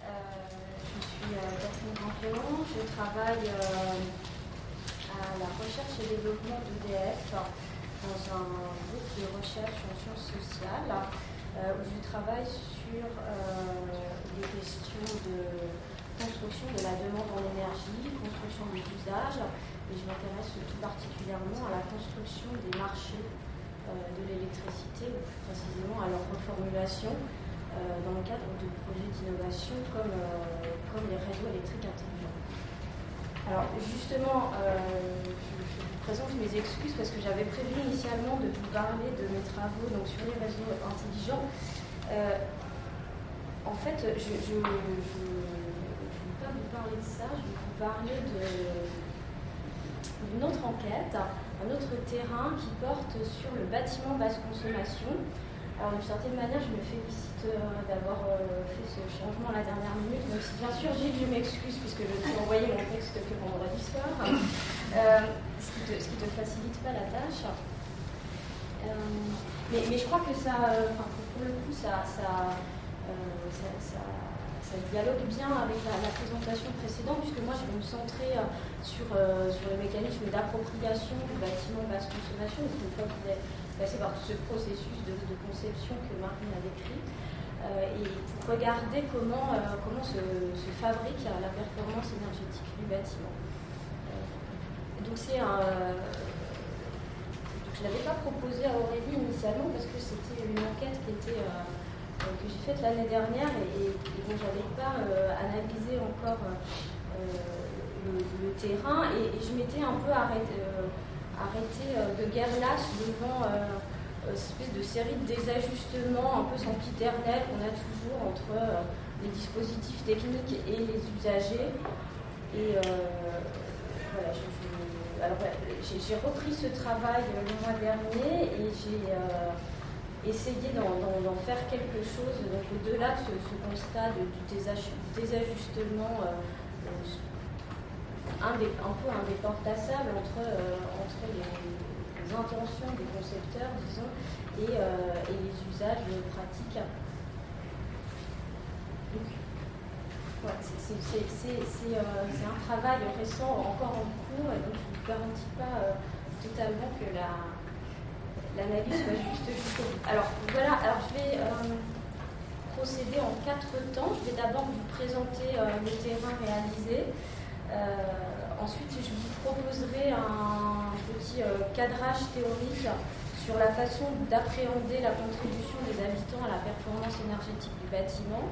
je suis Catherine Campéon, je travaille à la recherche et développement d'EDF dans un groupe de recherche en sciences sociales où je travaille sur les questions de construction de la demande en énergie, construction des usages, et je m'intéresse tout particulièrement à la construction des marchés de l'électricité, ou plus précisément à leur reformulation. euh, dans le cadre de projets d'innovation comme, euh, comme les réseaux électriques intelligents. Alors justement, euh, je, vous présente mes excuses parce que j'avais prévu initialement de vous parler de mes travaux donc, sur les réseaux intelligents. en fait, je ne vais pas vous parler de ça, je vais vous parler d'une autre enquête, un autre terrain qui porte sur le bâtiment basse consommation. Alors d'une certaine manière, je me félicite euh, d'avoir euh, fait ce changement à la dernière minute, même si bien sûr Gilles, je m'excuse puisque je t'ai envoyé mon texte que vendredi soir, euh, ce qui ne te, facilite pas la tâche. Mais, je crois que ça, pour le coup, ça, ça, dialogue bien avec la, présentation précédente, puisque moi je vais me centrer sur, sur le mécanisme d'appropriation du bâtiment basse consommation, une fois qu'il est passer par tout ce processus de, conception que Marine a décrit euh, et pour regarder comment, euh, comment se, fabrique la performance énergétique du bâtiment. Euh, donc c'est un. je ne l'avais pas proposé à Aurélie initialement parce que c'était une enquête que j'ai faite l'année dernière et, dont je n'avais pas analysé encore le, terrain et, et je m'étais un peu arrêtée arrêter euh, de guerre devant euh, une espèce de série de désajustements un peu sempiternels qu'on a toujours entre euh, les dispositifs techniques et les usagers. Et voilà, j'ai repris ce travail le mois dernier et j'ai essayé d'en faire quelque chose, au-delà de ce, constat du désajustement un, des, un peu indéportassable entre, euh, entre les, intentions des concepteurs, disons, et, euh, les usages pratiques. Donc, c'est un travail récent, encore en cours, et donc je ne vous garantis pas euh, totalement que l'analyse soit juste. Alors voilà, alors je vais procéder en quatre temps. Je vais d'abord vous présenter le terrain réalisé. Euh, ensuite, je vous proposerai un petit euh, cadrage théorique sur la façon d'appréhender la contribution des habitants à la performance énergétique du bâtiment.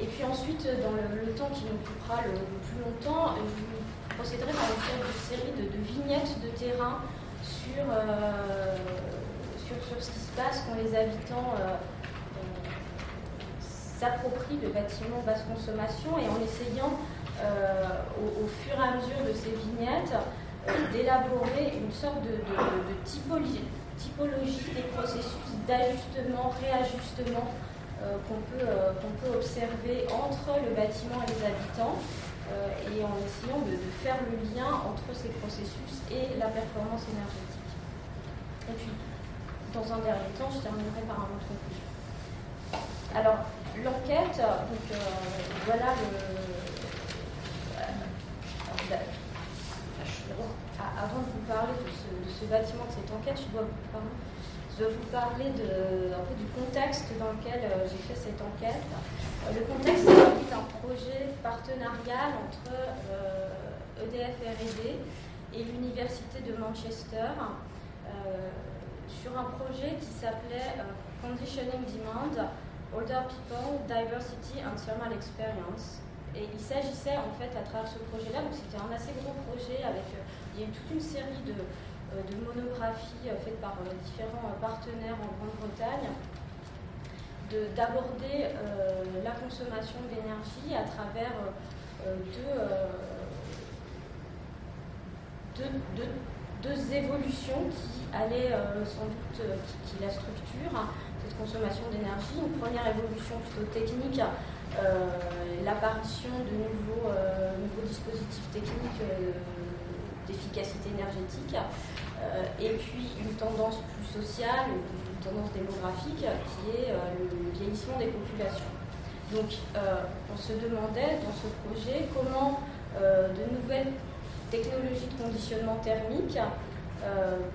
Et puis ensuite, dans le, temps qui nous occupera le, plus longtemps, je vous procéderai par une série de, vignettes de terrain euh, sur, sur, ce qui se passe quand les habitants s'approprient le bâtiment basse consommation et en essayant euh, au, fur et à mesure de ces vignettes, euh, d'élaborer une sorte de, typologie, des processus d'ajustement, réajustement euh, qu'on peut, peut, observer entre le bâtiment et les habitants, et en essayant de, faire le lien entre ces processus et la performance énergétique. Et puis, dans un dernier temps, je terminerai par un autre conclusion. Alors, l'enquête, donc voilà le, avant de vous parler de ce, bâtiment, de cette enquête, je dois vous, parler de, un peu du contexte dans lequel euh, j'ai fait cette enquête. Euh, le contexte, c'est un projet partenarial entre EDF euh, e RD et l'Université de Manchester sur un projet qui s'appelait Conditioning Demand, Older People, Diversity and Thermal Experience. Et il s'agissait en fait à travers ce projet-là, donc c'était un assez gros projet avec euh, il y a eu toute une série de, euh, monographies euh, faites par différents partenaires en Grande-Bretagne, d'aborder la consommation d'énergie à travers deux, évolutions qui allaient sans doute, qui, qui la structurent, cette consommation d'énergie. Une première évolution plutôt technique l'apparition de nouveaux, euh, dispositifs techniques euh, d'efficacité énergétique, et puis une tendance plus sociale, une tendance démographique qui est le vieillissement des populations. Donc on se demandait dans ce projet comment de nouvelles technologies de conditionnement thermique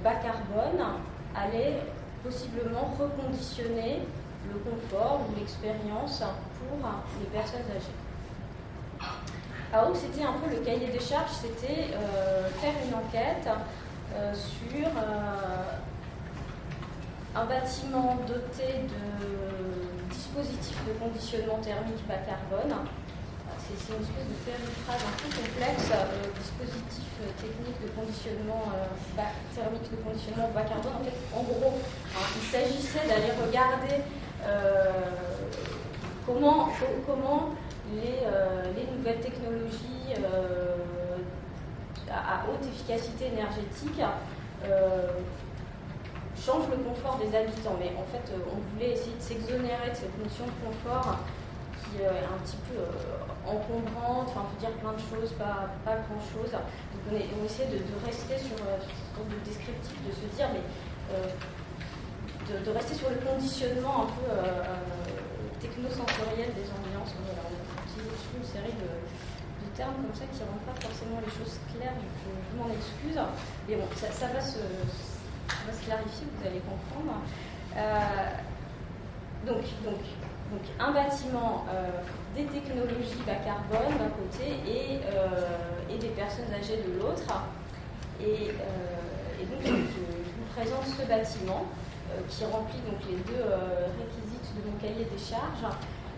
bas carbone allaient possiblement reconditionner le confort ou l'expérience pour les personnes âgées. Alors c'était un peu le cahier des charges, c'était euh, faire une enquête euh, sur euh, un bâtiment doté de dispositifs de conditionnement thermique bas carbone. C'est une espèce de phrase un peu complexe, dispositif technique de conditionnement thermique de conditionnement bas carbone. En gros, hein, il s'agissait d'aller regarder comment, comment euh, les, nouvelles technologies euh, à, haute efficacité énergétique euh, changent le confort des habitants. Mais en fait, on voulait essayer de s'exonérer de cette notion de confort qui est un petit peu encombrante, enfin, on peut dire plein de choses, pas, pas grand-chose. Donc on, essaie de, rester sur, sur de descriptif, de se dire, mais de, rester sur le conditionnement un peu technosensoriel des ambiances une série de, termes comme ça qui ne rendent pas forcément les choses claires, je, m'en excuse. Mais bon, ça, va se, clarifier, vous allez comprendre. Euh, donc, donc, donc, un bâtiment, euh, des technologies bas carbone d'un côté et, euh, des personnes âgées de l'autre. Et, donc, je, vous présente ce bâtiment qui remplit donc les deux réquisites de mon cahier des charges.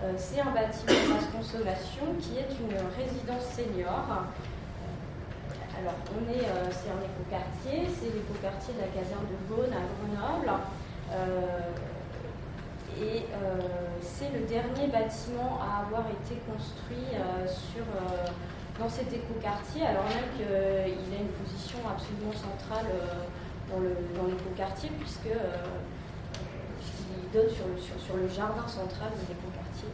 Euh, c'est un bâtiment basse consommation qui est une résidence senior. Euh, alors, on est, euh, c'est un écoquartier, c'est l'écoquartier de la caserne de Beaune à Grenoble. et c'est le dernier bâtiment à avoir été construit dans cet écoquartier, alors même qu'il a une position absolument centrale dans, le, dans l'écoquartier, puisque sur le, jardin central de l'écoquartier.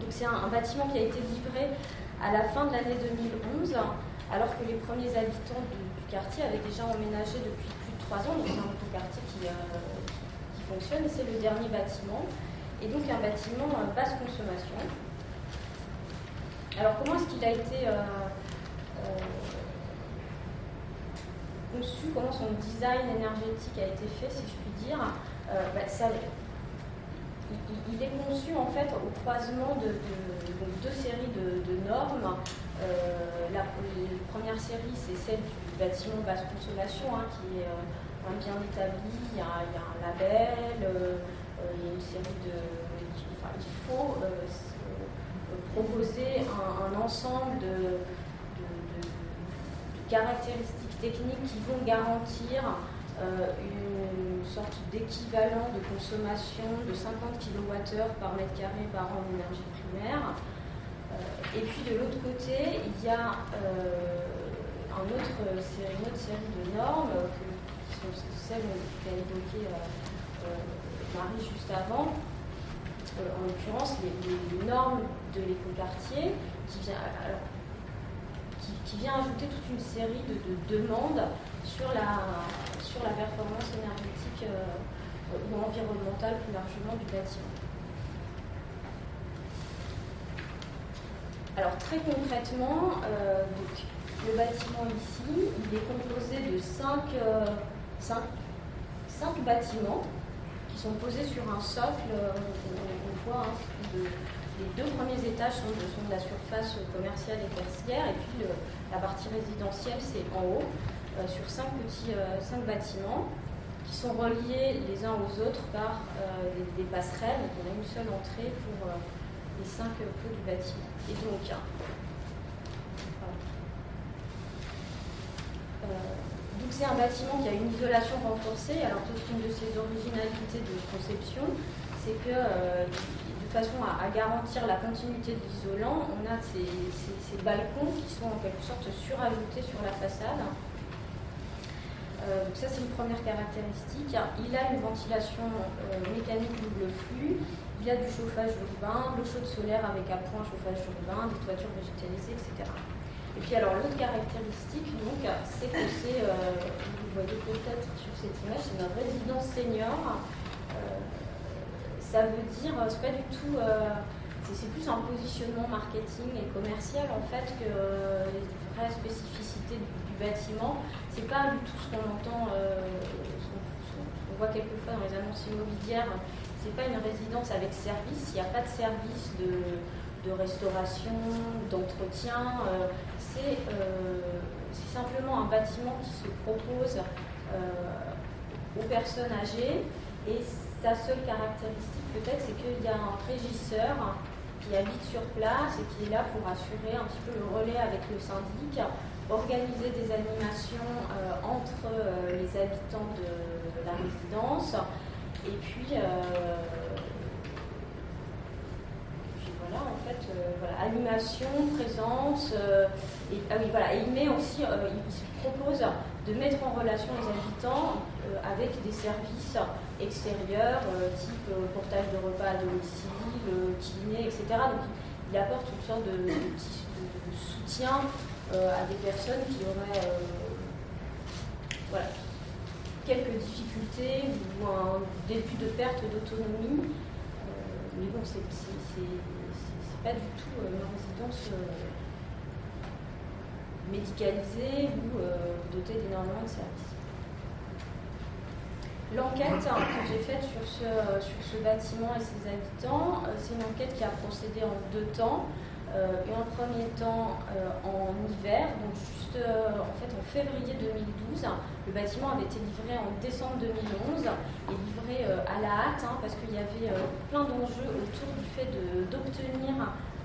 Donc c'est un, bâtiment qui a été livré à la fin de l'année 2011, alors que les premiers habitants du, quartier avaient déjà emménagé depuis plus de trois ans. Donc c'est un écoquartier qui, euh, qui fonctionne c'est le dernier bâtiment. Et donc un bâtiment euh, basse consommation. Alors comment est-ce qu'il a été euh, conçu, comment son design énergétique a été fait, si je puis dire? Euh, bah, il, est conçu en fait au croisement de, deux séries de, normes. Euh, la, première série, c'est celle du bâtiment basse consommation, hein, qui est euh, bien établi, il y, a, un label, il y a une série de. il faut proposer un, ensemble de, caractéristiques techniques qui vont garantir une sorte d'équivalent de consommation de 50 kWh par mètre carré par an d'énergie primaire. Euh, et puis de l'autre côté, il y a euh, un autre, une autre série de normes qui sont celles qu'a évoquées euh, Marie juste avant, en l'occurrence les, normes de l'écoquartier qui vient, qui, vient ajouter toute une série de demandes sur la, sur la performance énergétique euh, ou environnementale plus largement du bâtiment. Alors très concrètement, euh, le bâtiment ici, il est composé de cinq, euh, bâtiments qui sont posés sur un socle. on, voit hein, les deux premiers étages sont de, la surface commerciale et tertiaire, et puis la partie résidentielle, c'est en haut. Euh, sur cinq petits euh, cinq bâtiments qui sont reliés les uns aux autres par euh, des, passerelles. Donc on a une seule entrée pour les cinq pots du bâtiment. Et donc, donc c'est un bâtiment qui a une isolation renforcée. Alors toute une de ses originalités de conception, c'est que de façon à, garantir la continuité de l'isolant, on a ces, ces, balcons qui sont en quelque sorte surajoutés sur la façade euh, donc ça c'est une première caractéristique. Il a une ventilation euh, mécanique double flux, il a du chauffage urbain, l'eau chaude solaire avec appoint chauffage urbain, des toitures végétalisées, etc. Et puis alors l'autre caractéristique, donc, c'est que c'est, euh, vous voyez peut-être sur cette image, c'est une résidence senior. ça veut dire, c'est pas du tout, c'est plus un positionnement marketing et commercial en fait que les vraies spécificités du, bâtiment. C'est pas du tout ce qu'on entend, ce qu'on voit quelquefois dans les annonces immobilières. C'est pas une résidence avec service. Il n'y a pas de service de, restauration, d'entretien. c'est simplement un bâtiment qui se propose aux personnes âgées et sa seule caractéristique peut-être c'est qu'il y a un régisseur qui habite sur place et qui est là pour assurer un petit peu le relais avec le syndic, organiser des animations euh, entre euh, les habitants de, la résidence et puis, euh, voilà en fait voilà, animation, présence et, ah oui voilà et il met aussi il se propose de mettre en relation les habitants avec des services extérieurs, type portage de repas à domicile, dîner, etc. Donc il apporte une sorte de, soutien euh, à des personnes qui auraient voilà, quelques difficultés ou un début de perte d'autonomie. mais bon, c'est pas du tout une résidence médicalisée ou dotée d'énormément de services. L'enquête que j'ai faite sur ce, sur ce bâtiment et ses habitants, euh, c'est une enquête qui a procédé en deux temps. Euh, et en premier temps euh, en hiver, donc juste en fait en février 2012. Le bâtiment avait été livré en décembre 2011 et livré à la hâte hein, parce qu'il y avait plein d'enjeux autour du fait d'obtenir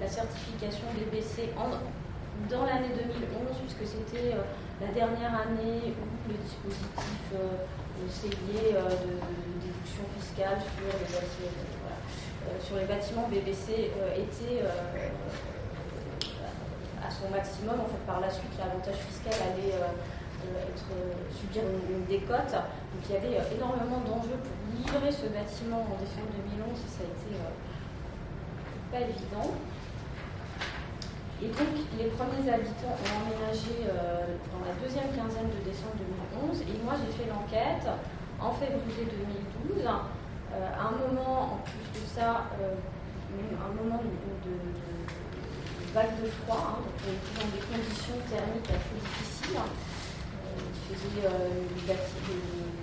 la certification BBC en, dans l'année 2011 puisque c'était la dernière année où le dispositif euh, de, déduction fiscale sur les bâtiments, euh, BBC euh, était son maximum. En fait, par la suite, l'avantage fiscal allait être, subir une, décote. Donc il y avait énormément d'enjeux pour livrer ce bâtiment en décembre 2011 et ça a été pas évident. Et donc, les premiers habitants ont emménagé euh, dans la deuxième quinzaine de décembre 2011. Et moi, j'ai fait l'enquête en février 2012. Euh, à un moment, en plus de ça, euh, un moment de, vague de froid, hein, donc on était dans des conditions thermiques assez difficiles. il faisait le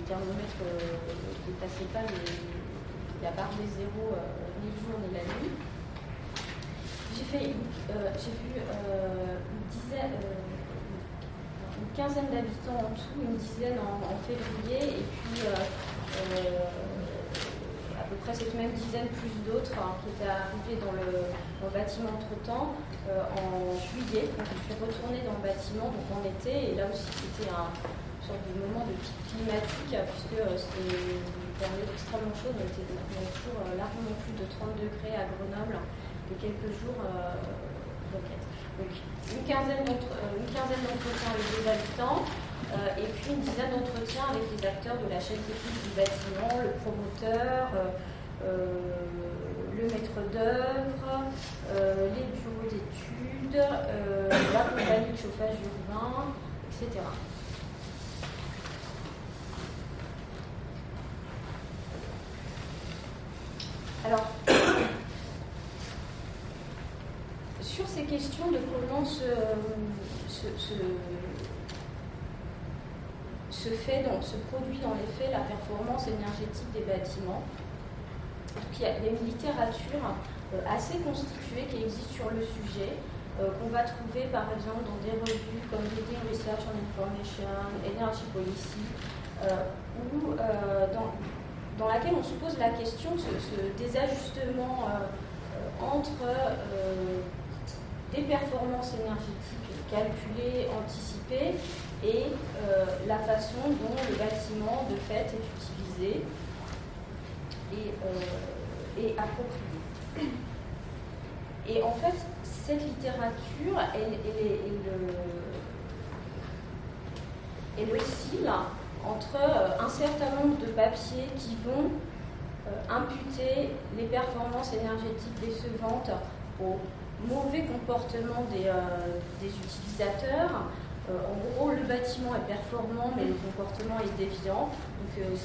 thermomètre ne dépassait pas la barre des zéros ni le jour ni la nuit. J'ai euh, vu euh, une euh, quinzaine d'habitants en tout, une dizaine en, février, et puis peu près cette même dizaine plus d'autres hein, qui étaient arrivés dans le, bâtiment entre-temps en juillet. Donc je suis retournée dans le bâtiment donc en été, et là aussi c'était un sorte de moment de pic climatique, puisque c'était une période extrêmement chaude, on était toujours largement plus de 30 degrés à Grenoble quelques jours euh. Donc une quinzaine euh, d'entretiens avec les habitants euh, et puis une dizaine d'entretiens avec les acteurs de la chaîne technique du bâtiment, le promoteur, le maître d'œuvre, les bureaux d'études, la compagnie de chauffage urbain, etc. Alors, sur ces questions de comment se, se, fait, donc, se produit dans les faits la performance énergétique des bâtiments. il y a une littérature euh, assez constituée qui existe sur le sujet, euh, qu'on va trouver par exemple dans des revues comme Leading Research on Information, Energy Policy, euh, dans, dans, laquelle on se pose la question de ce, désajustement entre des performances énergétiques calculées, anticipées, et euh, la façon dont le bâtiment de fait est utilisé et, euh, approprié. Et en fait, cette littérature, elle, elle, oscille entre euh, un certain nombre de papiers qui vont imputer les performances énergétiques décevantes aux mauvais comportement euh, des utilisateurs. Euh, en gros, le bâtiment est performant, mais le comportement est déviant. Donc, euh,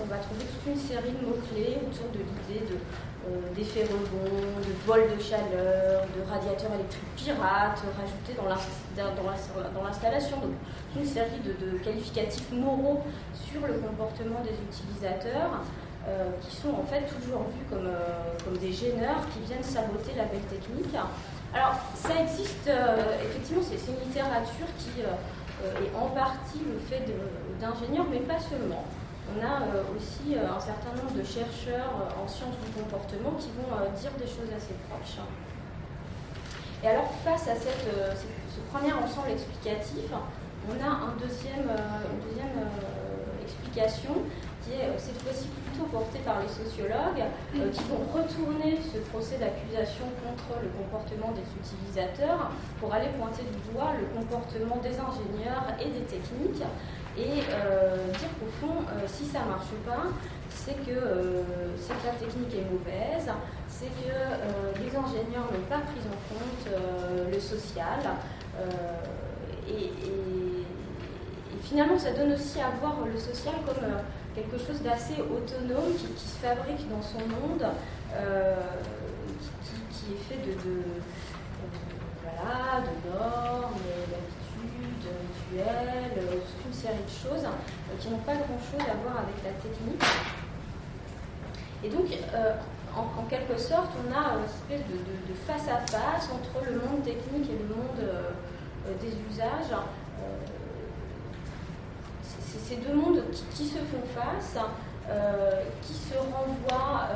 on va trouver toute une série de mots-clés autour de l'idée de d'effets rebonds, de vol de chaleur, de radiateurs électriques pirates rajoutés dans l'installation. Donc, une série de, qualificatifs moraux sur le comportement des utilisateurs qui sont en fait toujours vus comme, comme des gêneurs qui viennent saboter la belle technique. Alors, ça existe, effectivement, c'est une littérature qui est en partie le fait d'ingénieurs, mais pas seulement on a euh, aussi euh, un certain nombre de chercheurs euh, en sciences du comportement qui vont dire des choses assez proches. Et alors, face à ce premier ensemble explicatif, on a un deuxième, une deuxième explication qui est cette fois-ci plutôt portée par les sociologues, qui vont retourner ce procès d'accusation contre le comportement des utilisateurs pour aller pointer du doigt le comportement des ingénieurs et des techniques et euh, dire qu'au fond, euh, si ça ne marche pas, c'est que, euh, la technique est mauvaise, c'est que les ingénieurs n'ont pas pris en compte le social. Et, finalement, ça donne aussi à voir le social comme quelque chose d'assez autonome qui, se fabrique dans son monde, qui, est fait de, de, voilà, de normes, rituels, toute une série de choses euh, qui n'ont pas grand-chose à voir avec la technique. Et donc, euh, en, quelque sorte, on a une espèce de, face à face entre le monde technique et le monde euh, des usages. Ces deux mondes qui, se font face, qui se renvoient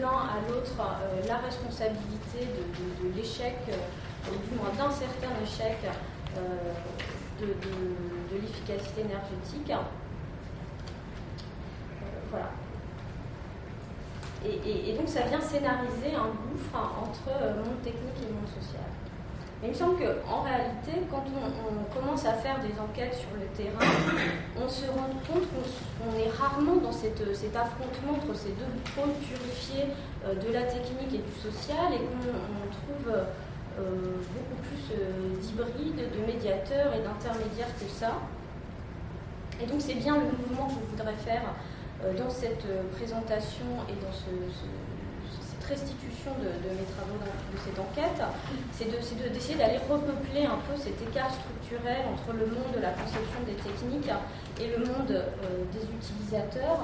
l'un à l'autre la responsabilité de, de l'échec, ou du moins d'un certain échec de, l'efficacité énergétique. Euh, voilà. Et, donc ça vient scénariser un gouffre entre euh, monde technique et monde social. Mais il me semble qu'en réalité, quand on, commence à faire des enquêtes sur le terrain, on se rend compte qu'on est rarement dans cet affrontement entre ces deux pôles purifiés euh, de la technique et du social et qu'on trouve euh, beaucoup plus euh, d'hybrides, de médiateurs et d'intermédiaires que ça. Et donc c'est bien le mouvement que je voudrais faire dans cette présentation et dans cette restitution de, mes travaux de cette enquête, c'est d'essayer d'aller repeupler un peu cet écart structurel entre le monde de la conception des techniques et le monde des utilisateurs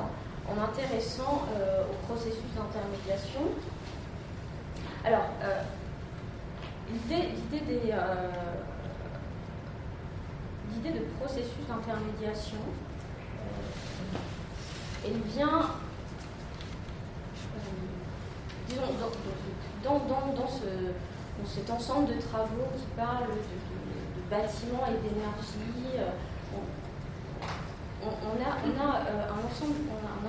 en m'intéressant au processus d'intermédiation. Alors, L'idée euh, de processus d'intermédiation, euh, elle vient, euh, disons, dans, cet ensemble de travaux qui parlent de, bâtiments et d'énergie. On, a,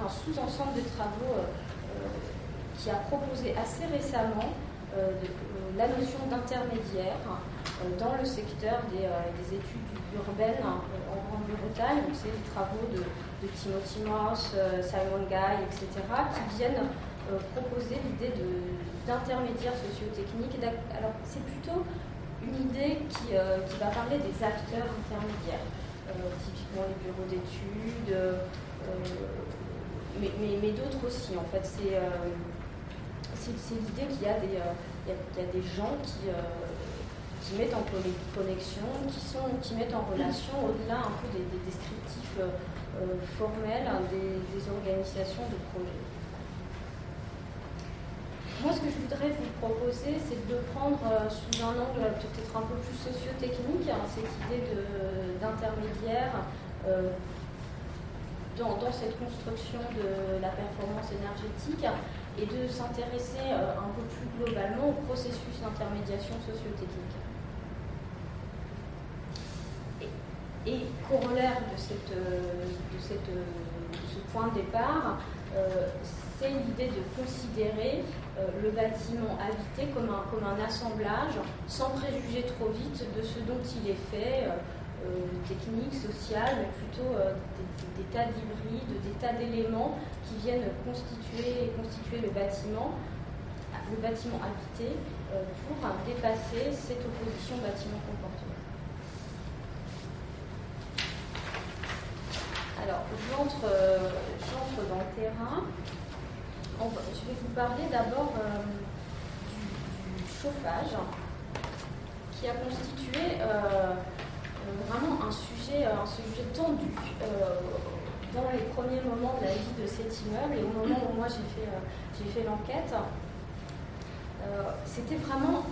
un sous-ensemble de travaux qui a proposé assez récemment de, la notion d'intermédiaire euh, dans le secteur des, euh, études urbaines euh, en Grande-Bretagne. C'est les travaux de, Timothy Moss, Simon Guy, etc., qui viennent proposer l'idée d'intermédiaire socio-technique. Alors, c'est plutôt une idée qui, va parler des acteurs intermédiaires, typiquement les bureaux d'études, mais, d'autres aussi. En fait, c'est l'idée qu'il y a des, des gens qui, euh, mettent en connexion, qui, mettent en relation, au-delà un peu des, descriptifs euh, euh, formels, hein, des, organisations de projets. Moi, ce que je voudrais vous proposer, c'est de prendre sous un angle peut-être un peu plus socio-technique, hein, cette idée d'intermédiaire dans, dans, cette construction de la performance énergétique et de s'intéresser euh, un peu plus globalement au processus d'intermédiation socio-technique. Et, corollaire de, euh, de, euh, ce point de départ, c'est l'idée de considérer le bâtiment habité comme un, comme un assemblage sans préjuger trop vite de ce dont il est fait euh, techniques, sociales, mais plutôt euh, des, tas d'hybrides, des tas d'éléments qui viennent constituer, constituer le bâtiment, le bâtiment habité, euh, pour dépasser cette opposition bâtiment-comportement. Alors, j'entre dans le terrain. Je vais vous parler d'abord du, chauffage qui a constitué vraiment un sujet, un sujet tendu dans les premiers moments de la vie de cet immeuble et au moment où moi j'ai fait, fait l'enquête. C'était vraiment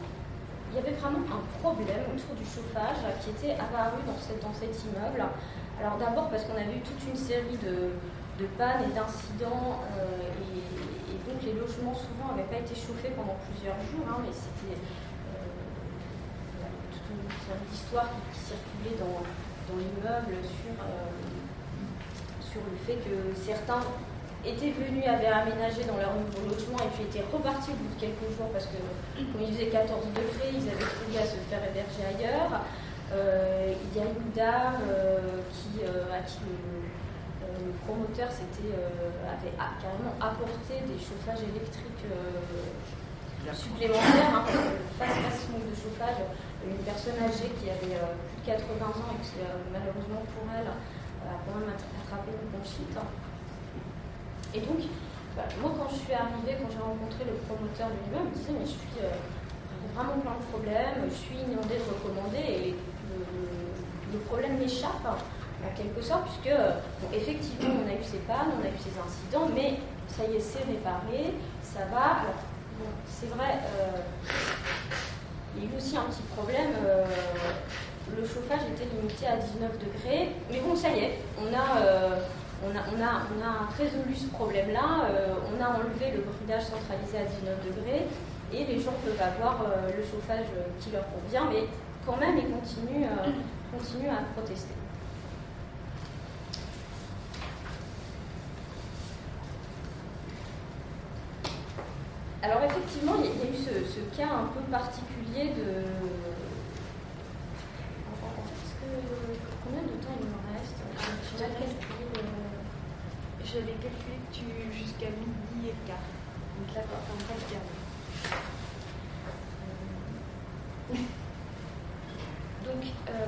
il y avait vraiment un problème autour du chauffage qui était apparu dans, dans cet immeuble. Alors d'abord parce qu'on avait eu toute une série de, pannes et d'incidents euh, et, donc les logements souvent n'avaient pas été chauffés pendant plusieurs jours, hein, mais c'était euh, toute une série d'histoires qui, circulait dans, l'immeuble sur, euh, sur le fait que certains étaient venus, avaient aménagé dans leur nouveau logement et puis étaient repartis au bout de quelques jours parce que quand il faisait 14 degrés, ils avaient trouvé à se faire héberger ailleurs. Il y a une dame qui, à qui promoteur avait carrément apporté des chauffages électriques supplémentaires, hein, face à ce manque de chauffage, une personne âgée qui avait plus de 80 ans et qui malheureusement pour elle a quand même attrapé une bronchite. Et donc, bah, moi, quand je suis arrivée, quand j'ai rencontré le promoteur de l'immeuble, il me disait Mais je suis euh, vraiment plein de problèmes, je suis inondée de recommandés et le, problème m'échappe en quelque sorte, puisque, effectivement, on a eu ces pannes, on a eu ces incidents, mais ça y est, c'est réparé, ça va. Bon, c'est vrai, euh, il y a eu aussi un petit problème. Euh, le chauffage était limité à 19 degrés, mais bon, ça y est, on a on a, résolu ce problème-là, euh, on a enlevé le bridage centralisé à 19 degrés et les gens peuvent avoir euh, le chauffage qui leur convient, mais quand même ils continuent, euh, à protester. Alors effectivement, il y, a eu ce, cas un peu particulier de... combien de temps il me reste? J'avais calculé que tu jusqu'à midi et quart. Donc enfin presque euh, Donc, euh,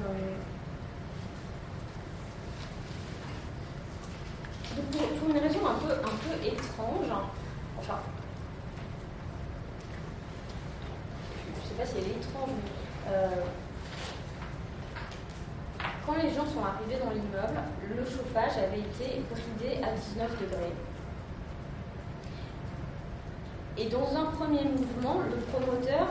donc pour, une raison un peu, un peu étrange, enfin, je ne sais pas si elle est étrange, mais euh, quand les gens sont arrivés dans l'immeuble, le chauffage avait été bridé à 19 degrés. Et dans un premier mouvement, le promoteur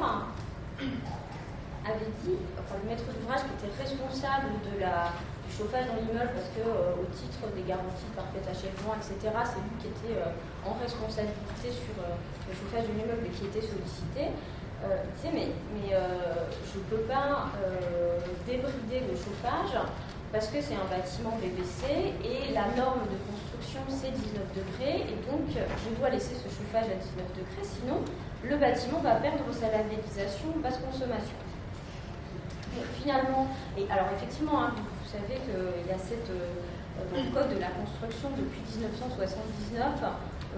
avait dit, enfin le maître d'ouvrage qui était responsable de la, du chauffage dans l'immeuble, parce que euh, au titre des garanties de parfait achèvement, etc., c'est lui qui était euh, en responsabilité sur euh, le chauffage de l'immeuble et qui était sollicité. Tu sais, mais, mais je ne peux pas débrider le chauffage parce que c'est un bâtiment BBC et la norme de construction c'est 19 degrés et donc je dois laisser ce chauffage à 19 degrés sinon le bâtiment va perdre sa labellisation basse consommation. finalement, et alors effectivement, hein, vous, savez qu'il y a cette, dans le code de la construction depuis 1979,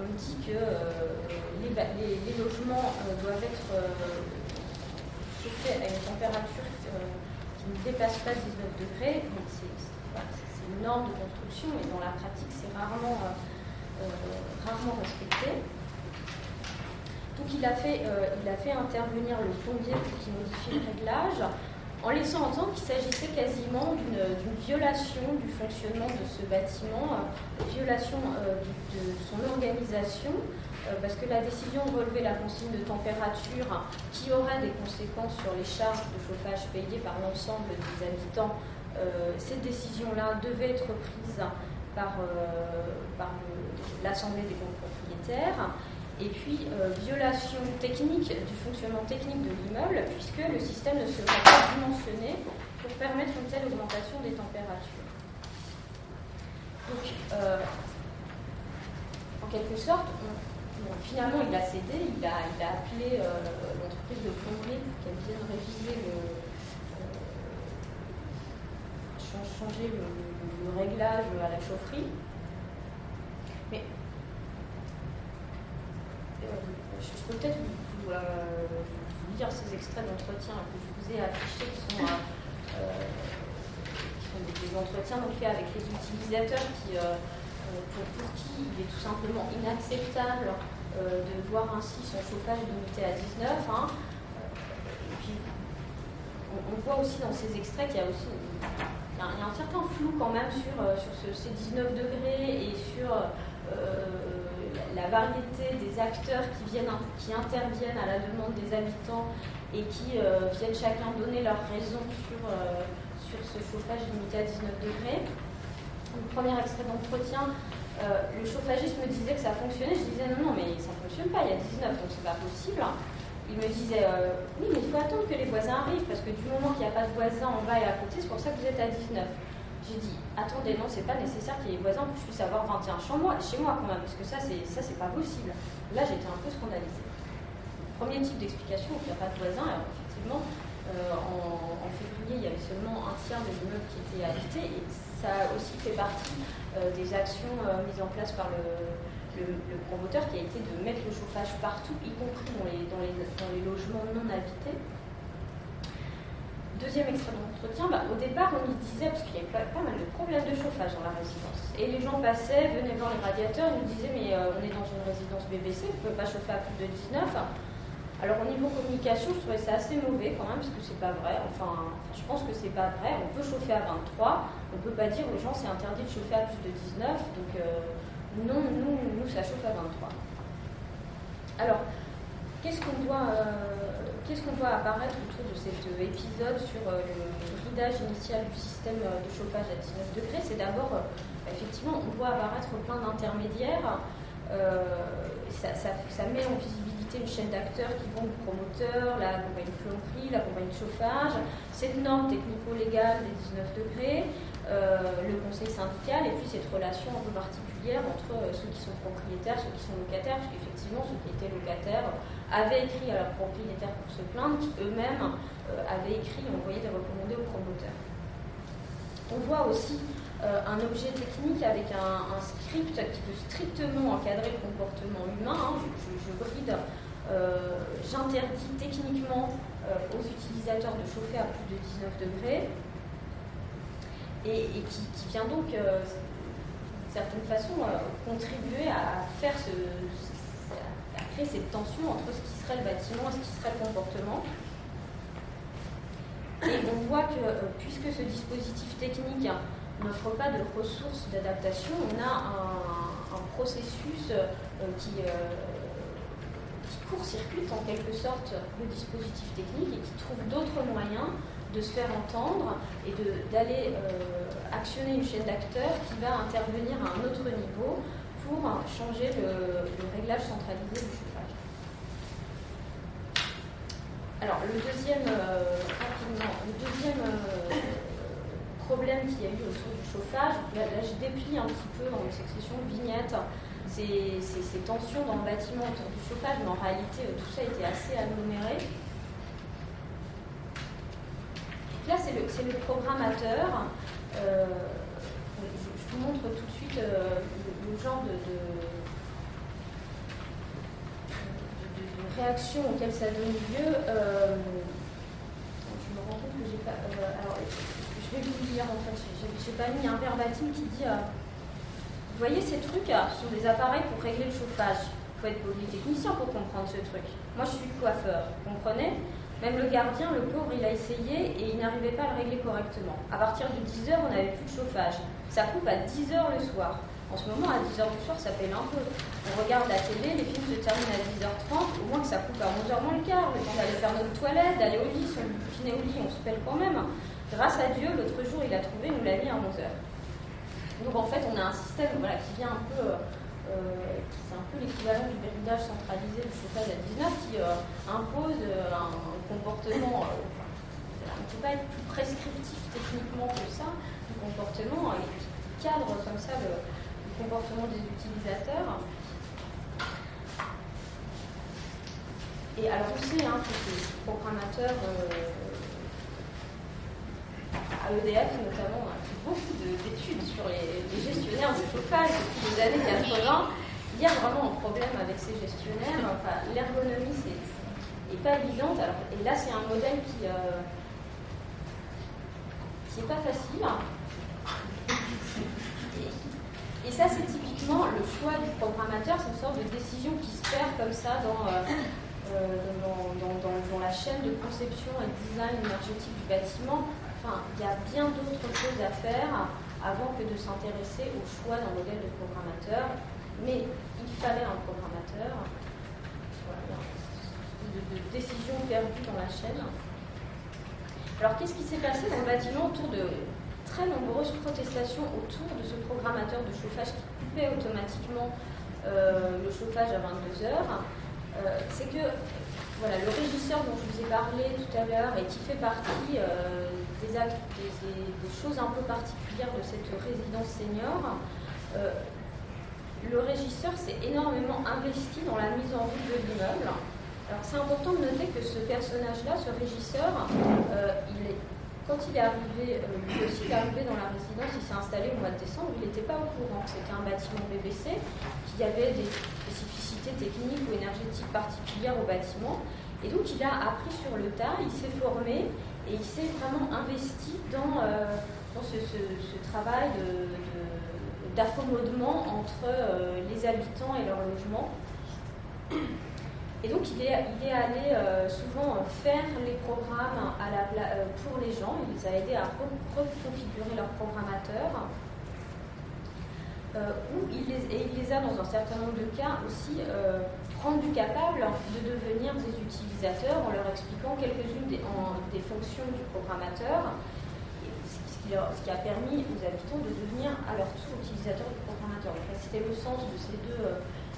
on dit que euh, les, logements euh, doivent être euh, chauffés à une température ne dépasse pas 19 degrés. C'est une norme de construction, mais dans la pratique, c'est rarement, rarement respecté. Donc il a, fait, il a fait intervenir le plombier pour qu'il modifie le réglage en laissant entendre qu'il s'agissait quasiment d'une violation du fonctionnement de ce bâtiment, euh, violation euh, de, son organisation, euh, parce que la décision de relever la consigne de température qui aurait des conséquences sur les charges de chauffage payées par l'ensemble des habitants, cette décision-là devait être prise par, par l'Assemblée des copropriétaires et puis euh, violation technique du fonctionnement technique de l'immeuble, puisque le système ne serait pas dimensionné pour permettre une telle augmentation des températures. Donc, euh, en quelque sorte, finalement, il a cédé, il a, appelé euh, l'entreprise de plomberie pour qu'elle vienne réviser le, changer le, réglage à la chaufferie. Mais je peux peut-être vous, lire ces extraits d'entretien que je vous ai affichés qui sont, euh, euh, des, entretiens donc, faits avec les utilisateurs euh, pour, qui il est tout simplement inacceptable de voir ainsi son chauffage limité à 19. Hein. Puis, on, voit aussi dans ces extraits qu'il y a aussi il y a un certain flou quand même sur, sur ces 19 degrés et sur la variété des acteurs qui, viennent, qui interviennent à la demande des habitants et qui euh, viennent chacun donner leur raison sur, euh, sur ce chauffage limité à 19 degrés. Le premier extrait d'entretien, euh, le chauffagiste me disait que ça fonctionnait. Je disais non, non, mais ça ne fonctionne pas, il y a 19, donc c'est pas possible. Il me disait oui, mais il faut attendre que les voisins arrivent parce que du moment qu'il n'y a pas de voisins en bas et à côté, c'est pour ça que vous êtes à 19. J'ai dit, attendez, non, c'est pas nécessaire qu'il y ait des voisins pour que je puisse avoir 21 chambres chez moi quand même, parce que ça, c'est, ça, c'est pas possible. Là, j'étais un peu scandalisée. Premier type d'explication, il n'y a pas de voisins. Effectivement, euh, en, février, il y avait seulement un tiers des immeubles qui étaient habités, et ça a aussi fait partie euh, des actions euh, mises en place par le, promoteur, qui a été de mettre le chauffage partout, y compris dans les, logements non habités. Deuxième extrait d'entretien, bah, au départ, on lui disait, parce qu'il y avait pas, mal de problèmes de chauffage dans la résidence. Et les gens passaient, venaient voir les radiateurs, ils nous disaient, mais on est dans une résidence BBC, vous ne pouvez pas chauffer à plus de 19. Alors au niveau communication, je trouvais ça assez mauvais quand même, parce que c'est pas vrai. Enfin, je pense que c'est pas vrai. On peut chauffer à 23, on peut pas dire aux gens c'est interdit de chauffer à plus de 19. Donc euh, non, nous, nous, ça chauffe à 23. Alors, qu'est-ce qu'on doit... Euh, qu'est-ce qu'on voit apparaître autour de cet euh, épisode sur le guidage initial du système de chauffage à 19 degrés? C'est d'abord, effectivement, on voit apparaître plein d'intermédiaires. Ça, met en visibilité une chaîne d'acteurs qui vont du promoteur, la compagnie de plomberie, la compagnie de chauffage, cette norme technico-légale des 19 degrés, le conseil syndical et puis cette relation un peu particulière entre ceux qui sont propriétaires, ceux qui sont locataires, parce qu'effectivement, ceux qui étaient locataires avaient écrit à leurs propriétaires pour se plaindre, qui eux-mêmes euh, avaient écrit et envoyé des recommandés aux promoteurs. On voit aussi euh, un objet technique avec un, script qui peut strictement encadrer le comportement humain. Hein. Je, euh, j'interdis techniquement aux utilisateurs de chauffer à plus de 19 degrés et, qui, vient donc, d'une certaine façon, contribuer à faire ce, cette tension entre ce qui serait le bâtiment et ce qui serait le comportement. Et on voit que euh, puisque ce dispositif technique n'offre pas de ressources d'adaptation, on a un, processus euh, qui, euh, qui court-circuite en quelque sorte le dispositif technique et qui trouve d'autres moyens de se faire entendre et d'aller actionner une chaîne d'acteurs qui va intervenir à un autre niveau pour changer le, réglage centralisé du chauffage. Alors, le deuxième, euh, le deuxième euh, problème qu'il y a eu autour du chauffage, là, je déplie un petit peu en une succession de vignettes ces, tensions dans le bâtiment autour du chauffage, mais en réalité, euh, tout ça été assez aggloméré. là, c'est le, programmateur. je, vous montre tout de suite le genre de, réaction auquel ça donne lieu. Euh, je me rends compte que j'ai pas. Euh, alors, je vais vous lire en fait. J'ai pas mis un verbatim qui dit. Vous voyez ces trucs sur des appareils pour régler le chauffage. Il faut être polytechnicien pour comprendre ce truc. Moi, je suis coiffeur, vous comprenez? Même le gardien, le pauvre, il a essayé et il n'arrivait pas à le régler correctement. À partir de 10h, on n'avait plus de chauffage. Ça coupe à 10h le soir. En ce moment, à 10h du soir, ça paye un peu. On regarde la télé, les films se terminent à 10h30, au moins que ça coupe à 11h moins le quart, le temps d'aller faire notre toilette, d'aller au lit. Si on finit au lit, on se pèle quand même. Grâce à Dieu, l'autre jour, il a trouvé, nous l'a mis à 11h. Donc en fait, on a un système qui vient un peu, euh, c'est un peu l'équivalent du bridage centralisé du chauffage à 19 qui euh, impose euh, un comportement, on ne peut pas être plus prescriptif techniquement que ça, du comportement, et qui cadre comme ça le, comportement des utilisateurs. Et alors on sait hein, que les programmateurs euh, à EDF notamment beaucoup d'études sur les, gestionnaires de chauffage depuis les années 80. Il y a vraiment un problème avec ces gestionnaires. L'ergonomie n'est pas évidente. Et là c'est un modèle qui n'est euh, pas facile. Et ça, c'est typiquement le choix du programmateur, c'est une sorte de décision qui se perd comme ça dans, dans, la chaîne de conception et de design énergétique du bâtiment. Il y a bien d'autres choses à faire avant que de s'intéresser au choix d'un modèle de programmateur. Mais il fallait un programmateur. Voilà, de, de décision perdue dans la chaîne. Alors, qu'est-ce qui s'est passé dans le bâtiment autour de très nombreuses protestations autour de ce programmateur de chauffage qui coupait automatiquement euh, le chauffage à 22 heures? Euh, C'est que voilà, le régisseur dont je vous ai parlé tout à l'heure et qui fait partie euh, des, choses un peu particulières de cette résidence senior, le régisseur s'est énormément investi dans la mise en route de l'immeuble. Alors c'est important de noter que ce personnage-là, ce régisseur, euh, quand il est arrivé, euh, lui aussi il est arrivé dans la résidence, il s'est installé au mois de décembre, il n'était pas au courant c'était un bâtiment BBC, qu'il y avait des techniques ou énergétiques particulières au bâtiment. Et donc il a appris sur le tas, il s'est formé et il s'est vraiment investi dans, euh, ce, travail d'accommodement entre les habitants et leur logement. Et donc, il est, allé euh, souvent faire les programmes euh, pour les gens. Il les a aidés à reconfigurer leurs programmateurs. Euh, il les, et il les a, dans un certain nombre de cas, aussi rendus capables de devenir des utilisateurs en leur expliquant quelques-unes des, fonctions du programmateur, ce qui, a permis aux habitants de devenir à leur tour utilisateurs du programmateur. C'était le sens de ces deux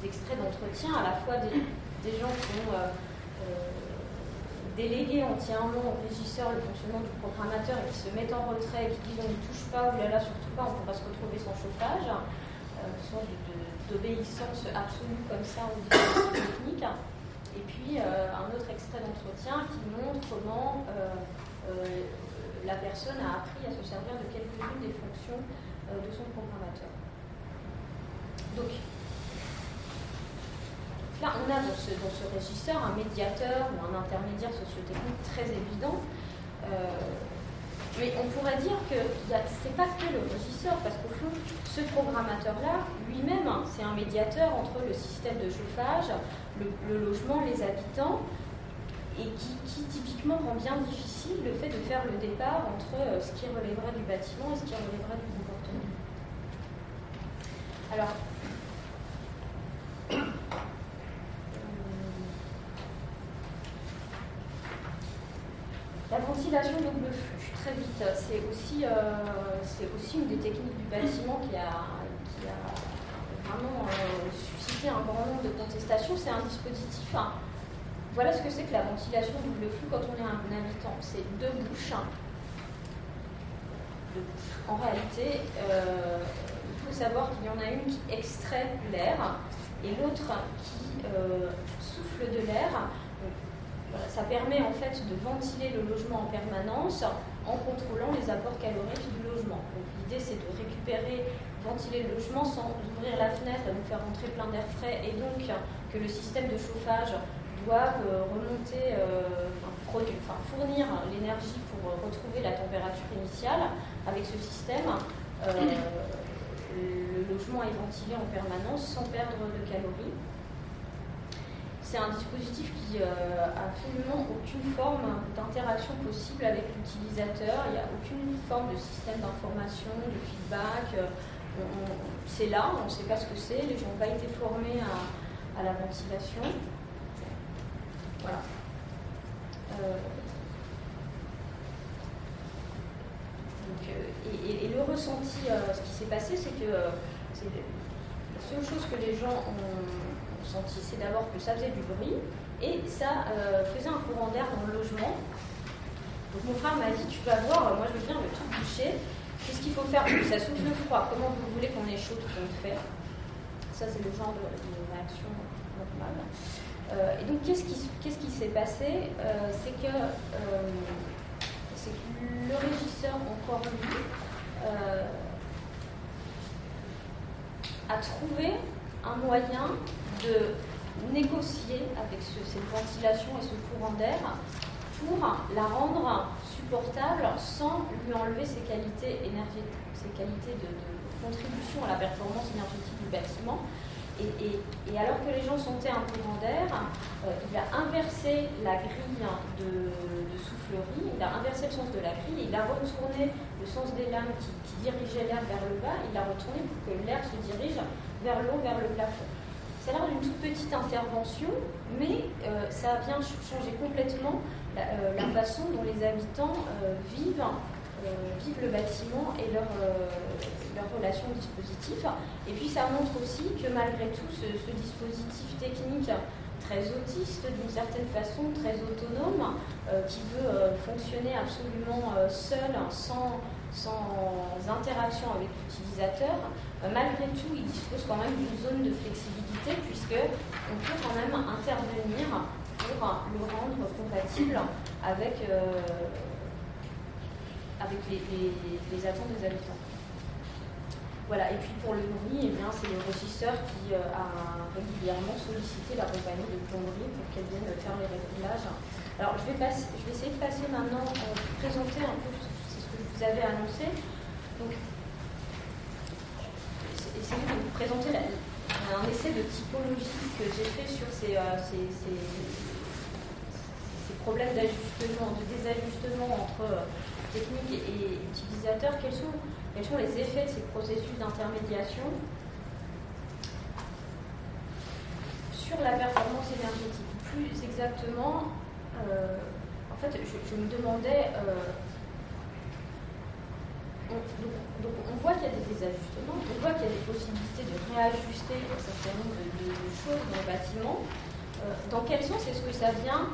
extraits d'entretien, à la fois des, gens qui ont euh, euh, délégué entièrement au régisseur le fonctionnement du programmateur et qui se mettent en retrait et qui disent on ne touche pas, ou là là, surtout pas, on ne pourra se retrouver sans chauffage, euh, une sorte d'obéissance absolue comme ça aux dispositifs techniques. Et puis un autre extrait d'entretien qui montre comment la personne a appris à se servir de quelques-unes des fonctions de son programmateur. Donc, Là, on a dans ce, régisseur un médiateur ou un intermédiaire sociotechnique très évident. Euh, mais on pourrait dire que ce n'est pas que le régisseur, parce qu'au fond, ce programmateur-là, lui-même, c'est un médiateur entre le système de chauffage, le, logement, les habitants, et qui, typiquement rend bien difficile le fait de faire le départ entre euh, ce qui relèverait du bâtiment et ce qui relèverait du comportement. Alors, La ventilation double flux, vite, c'est aussi, euh, une des techniques du bâtiment qui a, qui a vraiment euh, suscité un grand nombre de contestations. C'est un dispositif. Hein. Voilà ce que c'est que la ventilation double flux quand on est un habitant. C'est deux bouches. En réalité, euh, il faut savoir qu'il y en a une qui extrait l'air et l'autre qui souffle de l'air ça permet en fait de ventiler le logement en permanence en contrôlant les apports caloriques du logement. l'idée c'est de récupérer, ventiler le logement sans ouvrir la fenêtre et donc faire rentrer plein d'air frais et donc que le système de chauffage doive euh, remonter, euh, fournir l'énergie pour retrouver la température initiale. Avec ce système, euh, le logement est ventilé en permanence sans perdre de calories c'est un dispositif qui n'a euh, absolument aucune forme d'interaction possible avec l'utilisateur. Il n'y a aucune forme de système d'information, de feedback. Euh, c'est là, on ne sait pas ce que c'est. Les gens n'ont pas été formés à, la ventilation. Voilà. Euh, et, le ressenti, ce qui s'est passé, c'est que c'est la seule chose que les gens ont c'est d'abord que ça faisait du bruit et ça euh, faisait un courant d'air dans le logement. Donc mon frère m'a dit, tu vas voir, moi je viens le tout boucher, qu'est-ce qu'il faut faire? Ça souffle froid, comment vous voulez qu'on ait chaud tout Ça c'est le genre de, réaction normale. Euh, et donc qu'est-ce qui, s'est passé? Euh, C'est que, le régisseur, encore lui, a trouvé un moyen de négocier avec cette ventilation et ce courant d'air pour la rendre supportable sans lui enlever ses qualités énergétiques, ses qualités de, contribution à la performance énergétique du bâtiment. Et, alors que les gens sentaient un courant d'air, euh, il a inversé la grille de, soufflerie, il a inversé le sens de la grille, il a retourné le sens des lames qui, dirigeaient l'air vers le bas, il a retourné pour que l'air se dirige vers le haut, vers le plafond. C'est l'air d'une toute petite intervention, mais euh, ça vient changer complètement la, euh, la, façon dont les habitants vivent euh, vivent le bâtiment et leur, leur relation au dispositif. Et puis ça montre aussi que malgré tout, ce, dispositif technique très autiste d'une certaine façon, très autonome, qui veut fonctionner absolument seul, sans, sans interaction avec l'utilisateur, malgré tout, il dispose quand même d'une zone de flexibilité, puisqu'on peut quand même intervenir pour le rendre compatible avec avec les, attentes des habitants. Voilà, et puis pour le bruit, eh c'est le régisseur qui euh, a régulièrement sollicité la compagnie de plomberie pour qu'elle vienne faire les réglages. Alors je vais, passer, je vais essayer de passer maintenant, euh, présenter un peu je vous avais annoncé. Donc, essayer de vous présenter un essai de typologie que j'ai fait sur ces, euh, ces, ces problèmes d'ajustement, de désajustement entre euh, technique et, utilisateur, quels sont, quels sont les effets de ces processus d'intermédiation sur la performance énergétique? Plus exactement, euh, en fait, je, me demandais, euh, on, donc, on voit qu'il y a des désajustements, on voit qu'il y a des possibilités de réajuster un certain nombre de, choses dans le bâtiment. Euh, dans quel sens est-ce que ça vient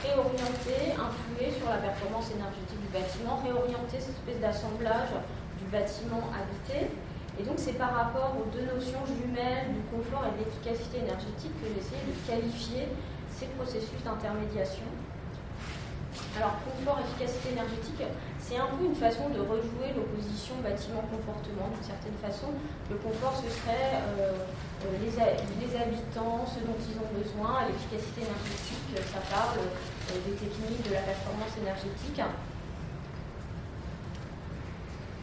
réorienter, influer sur la performance énergétique du bâtiment, réorienter cette espèce d'assemblage du bâtiment habité? Et donc c'est par rapport aux deux notions jumelles du confort et de l'efficacité énergétique que j'essaie de qualifier ces processus d'intermédiation. Alors confort, efficacité énergétique, c'est un peu une façon de rejouer l'opposition bâtiment-comportement d'une certaine façon. Le confort, ce serait euh, euh, les, habitants, ce dont ils ont besoin, l'efficacité énergétique, ça parle euh, des techniques, de la performance énergétique.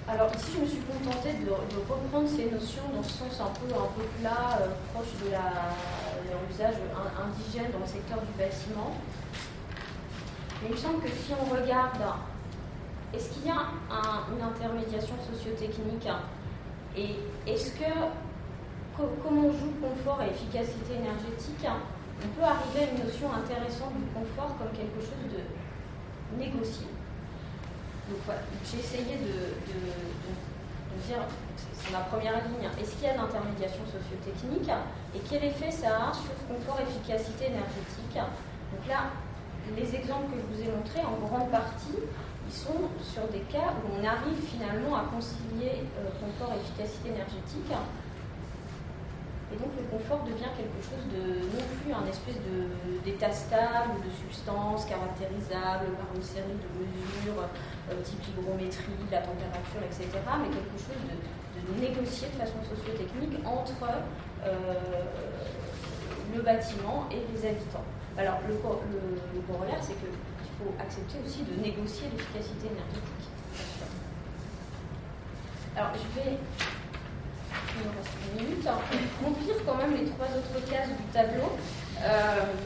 Alors ici, je me suis contentée de, reprendre ces notions dans ce sens un peu, un peu plat, proche de l'usage indigène dans le secteur du bâtiment. Mais il me semble que si on regarde est-ce qu'il y a une intermédiation sociotechnique Et est-ce que, comme on joue confort et efficacité énergétique, on peut arriver à une notion intéressante du confort comme quelque chose de négocié Donc j'ai essayé de, dire, c'est ma première ligne, est-ce qu'il y a de l'intermédiation sociotechnique et quel effet ça a sur confort, efficacité énergétique? Donc là, les exemples que je vous ai montrés, en grande partie, ils sont sur des cas où on arrive finalement à concilier euh, confort et efficacité énergétique. Et donc le confort devient quelque chose de non plus un espèce d'état stable ou de substance caractérisable par une série de mesures euh, type hygrométrie, la température, etc., mais quelque chose de, négocié de façon socio-technique entre euh, le bâtiment et les habitants. Alors le, corollaire, c'est que faut accepter aussi de négocier l'efficacité énergétique. Alors, je vais, il me reste une minute, hein, remplir quand même les trois autres cases du tableau. Euh,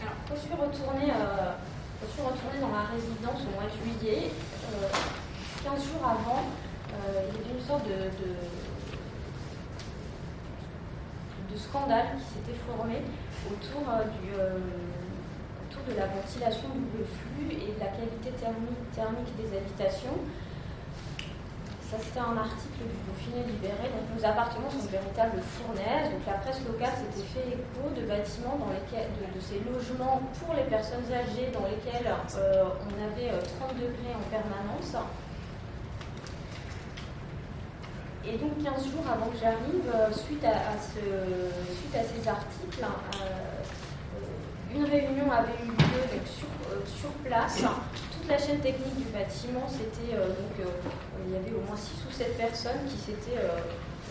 alors, quand je suis retournée, euh, je suis dans ma résidence au mois de juillet, 15 euh, jours avant, il y avait une sorte de scandale qui s'était formé autour, euh, du, euh, autour de la ventilation double flux et de la qualité thermique, thermique des habitations. Ça, c'était un article du Dauphiné libéré. Donc, nos appartements sont de véritables fournaises. Donc, la presse locale s'était fait écho de bâtiments, dans lesquels, de, ces logements pour les personnes âgées, dans lesquels euh, on avait 30 degrés en permanence. Et donc 15 jours avant que j'arrive, euh, suite, à, ces articles, euh, une réunion avait eu lieu sur, euh, sur, place. Toute la chaîne technique du bâtiment, c'était donc il y avait au moins 6 ou 7 personnes qui s'étaient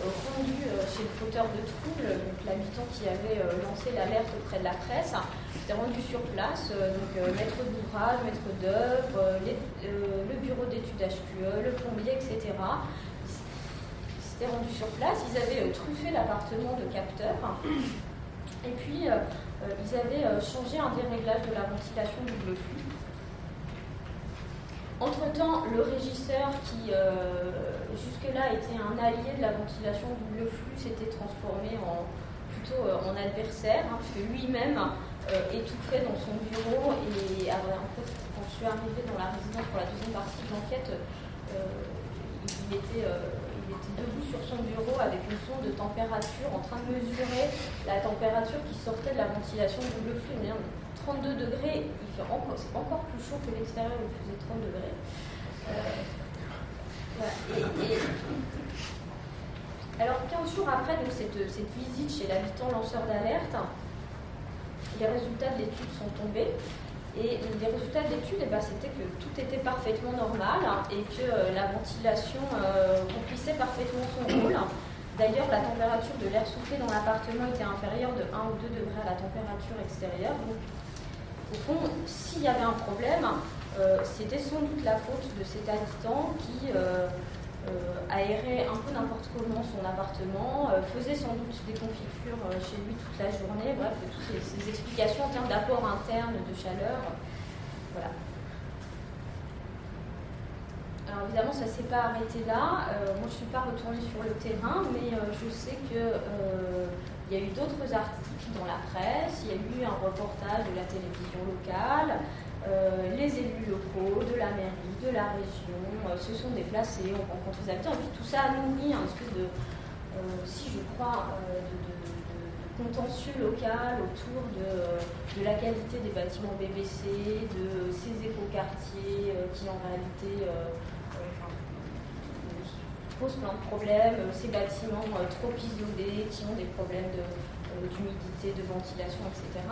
rendu chez le fauteur de trouble, l'habitant qui avait lancé l'alerte auprès de la presse, s'était rendu sur place, donc maître d'ouvrage, maître d'œuvre, le bureau d'études HQE, le plombier, etc. S'étaient rendus sur place, ils avaient truffé l'appartement de capteurs, et puis ils avaient changé un déréglage de la ventilation double flux. Entre-temps, le régisseur, qui euh, jusque-là était un allié de la ventilation double flux, s'était transformé en, plutôt euh, en adversaire, hein, parce que lui-même euh, étouffait dans son bureau. Et en fait, quand je suis arrivée dans la résidence pour la deuxième partie de l'enquête, il était debout sur son bureau avec une sonde de température en train de mesurer la température qui sortait de la ventilation double flux. 32 degrés, c'est encore plus chaud que l'extérieur où il faisait 30 degrés. Euh, alors 15 jours après cette, visite chez l'habitant lanceur d'alerte, les résultats de l'étude sont tombés. Et les résultats de l'étude, eh ben, c'était que tout était parfaitement normal et que euh, la ventilation euh, remplissait parfaitement son rôle. D'ailleurs, la température de l'air soufflé dans l'appartement était inférieure de 1 ou 2 degrés à la température extérieure. Donc, au fond, s'il y avait un problème, euh, c'était sans doute la faute de cet habitant qui aérait un peu n'importe comment son appartement, faisait sans doute des confitures chez lui toute la journée, bref, toutes ces, explications en termes d'apport interne de chaleur. Voilà. Alors évidemment, ça ne s'est pas arrêté là. moi, je ne suis pas retournée sur le terrain, mais je sais que il y a eu d'autres articles dans la presse, il y a eu un reportage de la télévision locale, euh, les élus locaux, de la mairie, de la région euh, se sont déplacés, ont rencontré les habitants, tout ça a nourri un espèce de, euh, si je crois, de, contentieux local autour de, la qualité des bâtiments BBC, de ces écoquartiers qui en réalité pose plein de problèmes, ces bâtiments trop isolés, qui ont des problèmes d'humidité, de, ventilation, etc.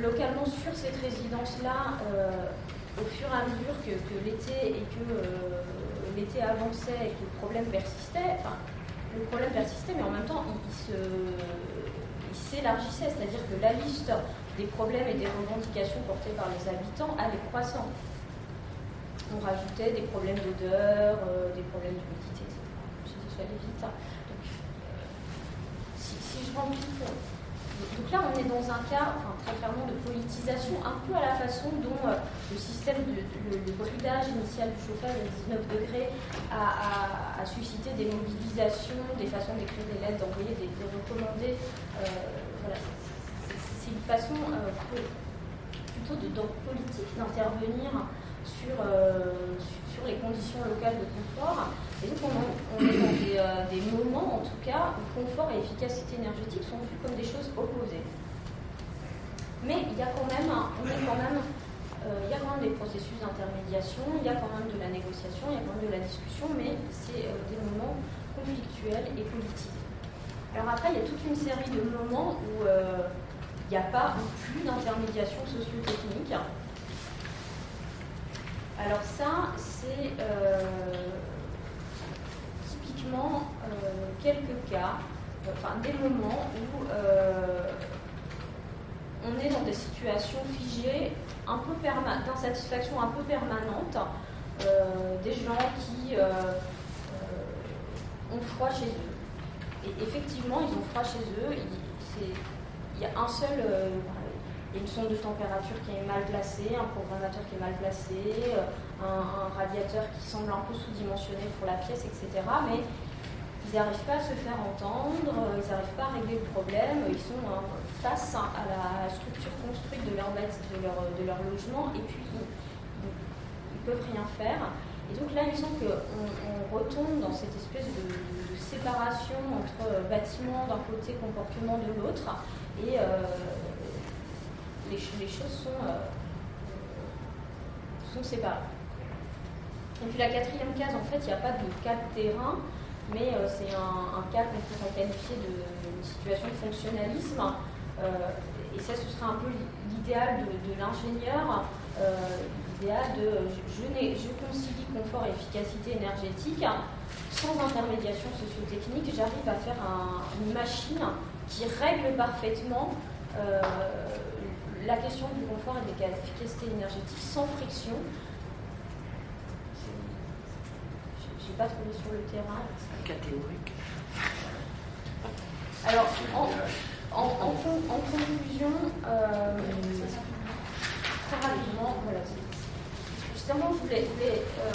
Localement sur cette résidence-là, au fur et à mesure que, l'été et que l'été avançait et que le problème persistait, enfin, le problème persistait, mais en même temps, il, s'élargissait, c'est-à-dire que la liste des problèmes et des revendications portées par les habitants allait croissant on rajoutait des problèmes d'odeur, euh, des problèmes d'humidité, etc. Vais aller vite. Donc, euh, si, je remplis donc là, on est dans un cas, très clairement, de politisation, un peu à la façon dont euh, le système de, bridage initial du chauffage à 19 degrés a, suscité des mobilisations, des façons d'écrire des lettres, d'envoyer des, recommandés. voilà, c'est une façon plutôt de, politique d'intervenir euh, sur, sur, les conditions locales de confort. Et donc on, est dans euh, des, moments, en tout cas, où confort et efficacité énergétique sont vus comme des choses opposées. Mais il y a quand même, quand même, euh, il y a quand même des processus d'intermédiation, il y a quand même de la négociation, il y a quand même de la discussion, mais c'est des moments conflictuels et politiques. Alors après, il y a toute une série de moments où il n'y a pas ou plus d'intermédiation socio-technique. Alors ça, c'est euh, typiquement euh, quelques cas, enfin des moments où euh, on est dans des situations figées, un peu d'insatisfaction un peu permanente, des gens qui ont froid chez eux. Et effectivement, ils ont froid chez eux. Il, y a un seul une sonde de température qui est mal placée, un programmateur qui est mal placé, euh, un, radiateur qui semble un peu sous-dimensionné pour la pièce, etc. Mais ils n'arrivent pas à se faire entendre, euh, ils n'arrivent pas à régler le problème, ils sont euh, face à la structure construite de leur, de leur, logement et puis ils ne peuvent rien faire. Et donc là, il semble qu'on on retombe dans cette espèce de, séparation entre bâtiment d'un côté, comportement de l'autre, et les, choses sont, euh, sont séparées. Et puis la quatrième case, en fait, il n'y a pas de cas de terrain, mais euh, c'est un, cas qu'on pourrait qualifier de, situation de fonctionnalisme. Euh, et ça, ce serait un peu l'idéal de, l'ingénieur. idéal de je, je concilie confort et efficacité énergétique. Sans intermédiation sociotechnique, j'arrive à faire une machine qui règle parfaitement la question du confort et de l'efficacité énergétique sans friction. Je n'ai pas trouvé sur le terrain. Catégorique. Alors, en, conclusion, euh, très rapidement, voilà, justement, je voulais, euh,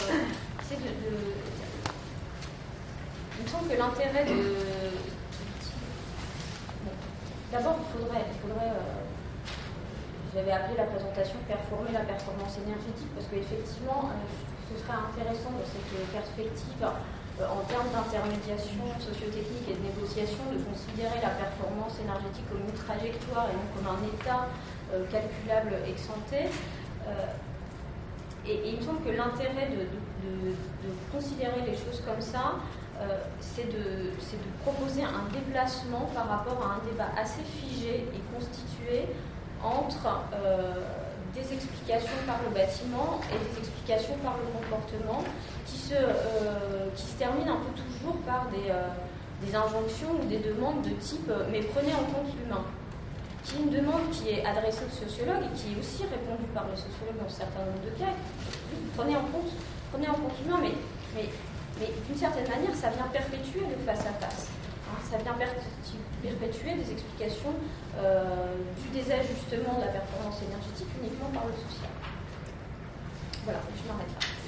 essayer de, Il me semble que l'intérêt de. D'abord, il faudrait. Il faudrait euh, j'avais appelé la présentation Performer la performance énergétique parce qu'effectivement, ce serait intéressant dans cette perspective euh, en termes d'intermédiation sociotechnique et de négociation, de considérer la performance énergétique comme une trajectoire et non comme un état euh, calculable ex ante. Euh, et, il me semble que l'intérêt de, considérer les choses comme ça, c'est de, proposer un déplacement par rapport à un débat assez figé et constitué entre des explications par le bâtiment et des explications par le comportement qui se, euh, qui se terminent un peu toujours par des, euh, des injonctions ou des demandes de type euh, mais prenez en compte l'humain qui est une demande qui est adressée aux sociologues et qui est aussi répondue par les sociologues dans un certain nombre de cas. Prenez en compte, prenez en compte l'humain, mais, mais, mais d'une certaine manière, ça vient perpétuer le face-à-face. Hein. ça vient perpétuer des explications du désajustement de la performance énergétique uniquement par le social. Voilà, je m'arrête là.